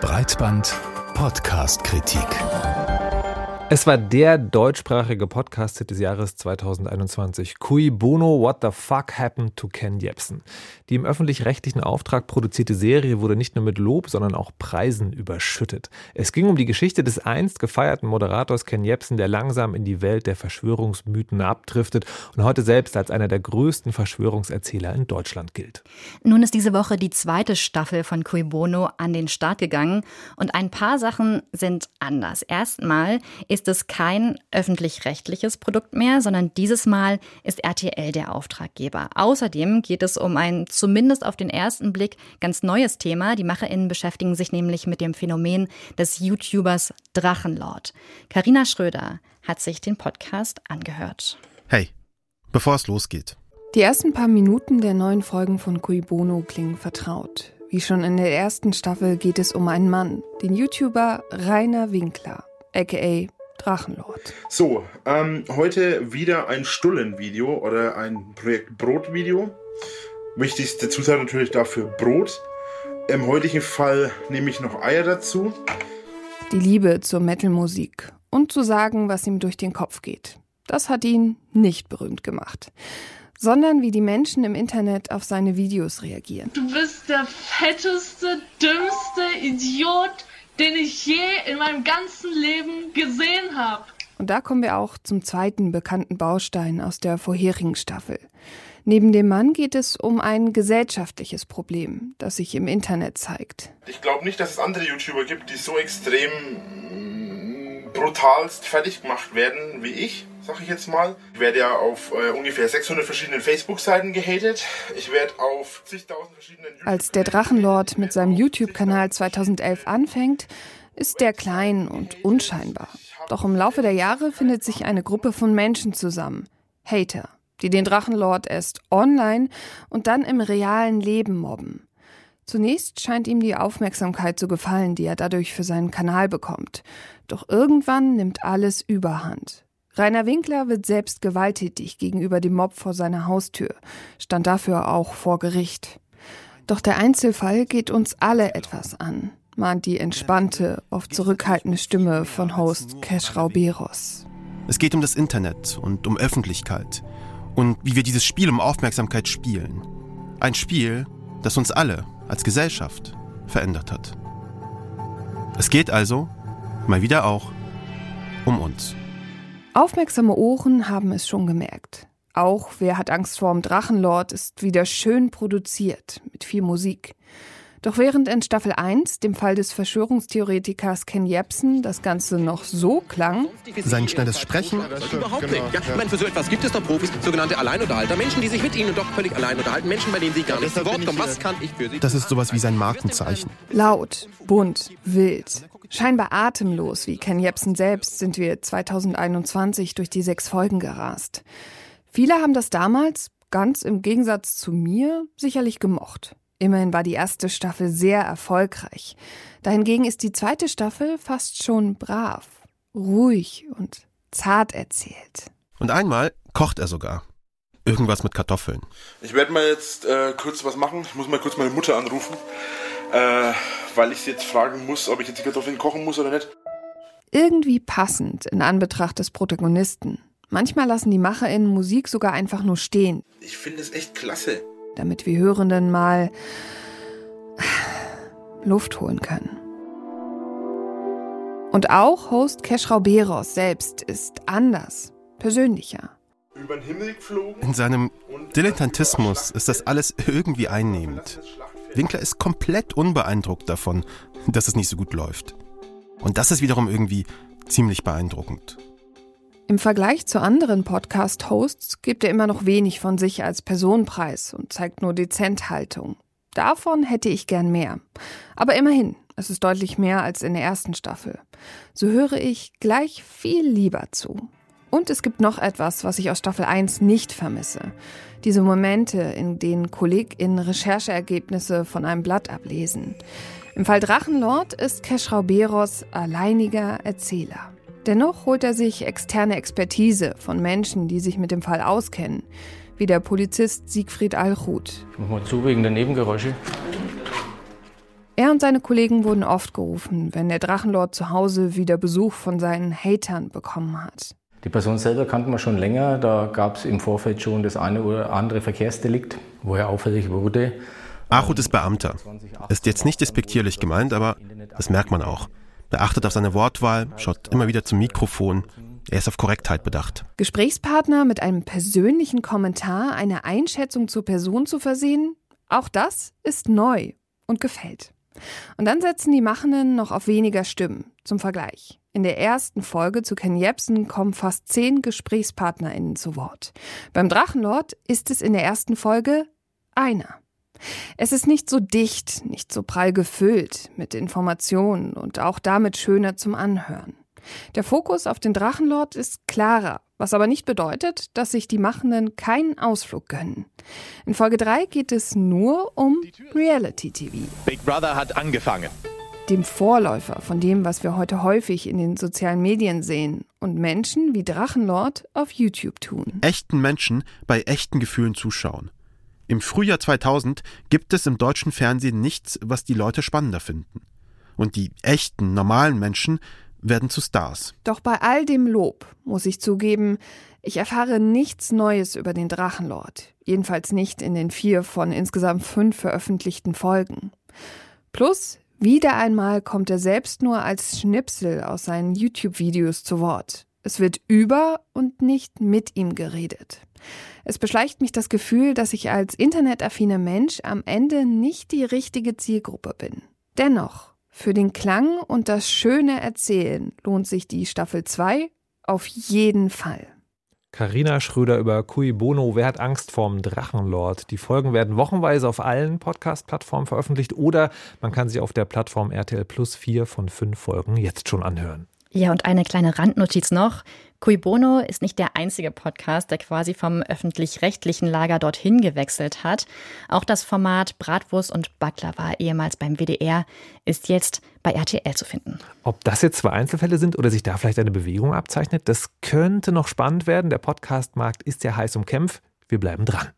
Breitband Podcast Kritik. Es war der deutschsprachige Podcast-Hit des Jahres 2021. Cui Bono, What the Fuck Happened to Ken Jebsen? Die im öffentlich-rechtlichen Auftrag produzierte Serie wurde nicht nur mit Lob, sondern auch Preisen überschüttet. Es ging um die Geschichte des einst gefeierten Moderators Ken Jebsen, der langsam in die Welt der Verschwörungsmythen abdriftet und heute selbst als einer der größten Verschwörungserzähler in Deutschland gilt. Nun ist diese Woche die zweite Staffel von Cui Bono an den Start gegangen und ein paar Sachen sind anders. Erstmal ist ist es kein öffentlich-rechtliches Produkt mehr, sondern dieses Mal ist RTL der Auftraggeber. Außerdem geht es um ein zumindest auf den ersten Blick ganz neues Thema. Die MacherInnen beschäftigen sich nämlich mit dem Phänomen des YouTubers Drachenlord. Karina Schröder hat sich den Podcast angehört. Hey, bevor es losgeht. Die ersten paar Minuten der neuen Folgen von Cui Bono klingen vertraut. Wie schon in der ersten Staffel geht es um einen Mann, den YouTuber Rainer Winkler, aka Drachenlord. So, ähm, heute wieder ein Stullen-Video oder ein Projekt Brot-Video. Wichtigste Zutat natürlich dafür Brot. Im heutigen Fall nehme ich noch Eier dazu. Die Liebe zur Metal-Musik und zu sagen, was ihm durch den Kopf geht. Das hat ihn nicht berühmt gemacht sondern wie die Menschen im Internet auf seine Videos reagieren. Du bist der fetteste, dümmste Idiot, den ich je in meinem ganzen Leben gesehen habe. Und da kommen wir auch zum zweiten bekannten Baustein aus der vorherigen Staffel. Neben dem Mann geht es um ein gesellschaftliches Problem, das sich im Internet zeigt. Ich glaube nicht, dass es andere YouTuber gibt, die so extrem mm, brutalst fertig gemacht werden wie ich sag ich jetzt mal. Ich werde ja auf äh, ungefähr 600 verschiedenen Facebook-Seiten gehatet. Ich werde auf zigtausend verschiedenen... Als der Drachenlord mit seinem YouTube-Kanal 2011 anfängt, ist der klein und unscheinbar. Doch im Laufe der Jahre findet sich eine Gruppe von Menschen zusammen. Hater, die den Drachenlord erst online und dann im realen Leben mobben. Zunächst scheint ihm die Aufmerksamkeit zu gefallen, die er dadurch für seinen Kanal bekommt. Doch irgendwann nimmt alles überhand. Rainer Winkler wird selbst gewalttätig gegenüber dem Mob vor seiner Haustür, stand dafür auch vor Gericht. Doch der Einzelfall geht uns alle etwas an, mahnt die entspannte, oft zurückhaltende Stimme von Host Cash Rauberos. Es geht um das Internet und um Öffentlichkeit und wie wir dieses Spiel um Aufmerksamkeit spielen. Ein Spiel, das uns alle als Gesellschaft verändert hat. Es geht also, mal wieder auch, um uns. Aufmerksame Ohren haben es schon gemerkt. Auch Wer hat Angst vorm Drachenlord ist wieder schön produziert, mit viel Musik. Doch während in Staffel 1, dem Fall des Verschwörungstheoretikers Ken Jebsen, das Ganze noch so klang. Sein schnelles Sprechen. Überhaupt nicht. Ja, ich meine, für so etwas gibt es doch Profis, sogenannte Alleinunterhalter. Menschen, die sich mit ihnen doch völlig allein unterhalten. Menschen, bei denen sie gar nicht zu Wort kommen. Was kann ich für sie? Das ist sowas wie sein Markenzeichen. Laut, bunt, wild. Scheinbar atemlos, wie Ken Jebsen selbst, sind wir 2021 durch die sechs Folgen gerast. Viele haben das damals, ganz im Gegensatz zu mir, sicherlich gemocht. Immerhin war die erste Staffel sehr erfolgreich. Dahingegen ist die zweite Staffel fast schon brav, ruhig und zart erzählt. Und einmal kocht er sogar. Irgendwas mit Kartoffeln. Ich werde mal jetzt äh, kurz was machen. Ich muss mal kurz meine Mutter anrufen äh, weil ich sie jetzt fragen muss, ob ich jetzt die Kartoffeln kochen muss oder nicht. Irgendwie passend in Anbetracht des Protagonisten. Manchmal lassen die MacherInnen Musik sogar einfach nur stehen. Ich finde es echt klasse. Damit wir Hörenden mal Luft holen können. Und auch Host Keschrauberos selbst ist anders, persönlicher. Über den Himmel geflogen. In seinem Dilettantismus ist das alles irgendwie einnehmend. Winkler ist komplett unbeeindruckt davon, dass es nicht so gut läuft. Und das ist wiederum irgendwie ziemlich beeindruckend. Im Vergleich zu anderen Podcast-Hosts gibt er immer noch wenig von sich als Personenpreis und zeigt nur dezent Haltung. Davon hätte ich gern mehr. Aber immerhin, es ist deutlich mehr als in der ersten Staffel. So höre ich gleich viel lieber zu. Und es gibt noch etwas, was ich aus Staffel 1 nicht vermisse. Diese Momente, in denen KollegInnen Rechercheergebnisse von einem Blatt ablesen. Im Fall Drachenlord ist Keschrauberos alleiniger Erzähler. Dennoch holt er sich externe Expertise von Menschen, die sich mit dem Fall auskennen, wie der Polizist Siegfried Alchut. Ich mach mal zu wegen der Nebengeräusche. Er und seine Kollegen wurden oft gerufen, wenn der Drachenlord zu Hause wieder Besuch von seinen Hatern bekommen hat. Die Person selber kannten wir schon länger. Da gab es im Vorfeld schon das eine oder andere Verkehrsdelikt, wo er auffällig wurde. Achut ist Beamter. Ist jetzt nicht despektierlich gemeint, aber das merkt man auch. Er achtet auf seine Wortwahl, schaut immer wieder zum Mikrofon. Er ist auf Korrektheit bedacht. Gesprächspartner mit einem persönlichen Kommentar, eine Einschätzung zur Person zu versehen, auch das ist neu und gefällt. Und dann setzen die Machenden noch auf weniger Stimmen. Zum Vergleich. In der ersten Folge zu Ken Jebsen kommen fast zehn GesprächspartnerInnen zu Wort. Beim Drachenlord ist es in der ersten Folge einer. Es ist nicht so dicht, nicht so prall gefüllt mit Informationen und auch damit schöner zum Anhören. Der Fokus auf den Drachenlord ist klarer, was aber nicht bedeutet, dass sich die Machenden keinen Ausflug gönnen. In Folge 3 geht es nur um Reality TV. Big Brother hat angefangen. Dem Vorläufer von dem, was wir heute häufig in den sozialen Medien sehen und Menschen wie Drachenlord auf YouTube tun. Echten Menschen bei echten Gefühlen zuschauen. Im Frühjahr 2000 gibt es im deutschen Fernsehen nichts, was die Leute spannender finden. Und die echten, normalen Menschen werden zu Stars. Doch bei all dem Lob muss ich zugeben, ich erfahre nichts Neues über den Drachenlord. Jedenfalls nicht in den vier von insgesamt fünf veröffentlichten Folgen. Plus, wieder einmal kommt er selbst nur als Schnipsel aus seinen YouTube-Videos zu Wort. Es wird über und nicht mit ihm geredet. Es beschleicht mich das Gefühl, dass ich als internetaffiner Mensch am Ende nicht die richtige Zielgruppe bin. Dennoch, für den Klang und das schöne Erzählen lohnt sich die Staffel 2 auf jeden Fall. Carina Schröder über Cui Bono, Wer hat Angst vorm Drachenlord? Die Folgen werden wochenweise auf allen Podcast-Plattformen veröffentlicht oder man kann sie auf der Plattform RTL Plus vier von fünf Folgen jetzt schon anhören. Ja, und eine kleine Randnotiz noch. Cui Bono ist nicht der einzige Podcast, der quasi vom öffentlich-rechtlichen Lager dorthin gewechselt hat. Auch das Format Bratwurst und Baklava, ehemals beim WDR, ist jetzt bei RTL zu finden. Ob das jetzt zwei Einzelfälle sind oder sich da vielleicht eine Bewegung abzeichnet, das könnte noch spannend werden. Der Podcastmarkt ist ja heiß umkämpft. Wir bleiben dran.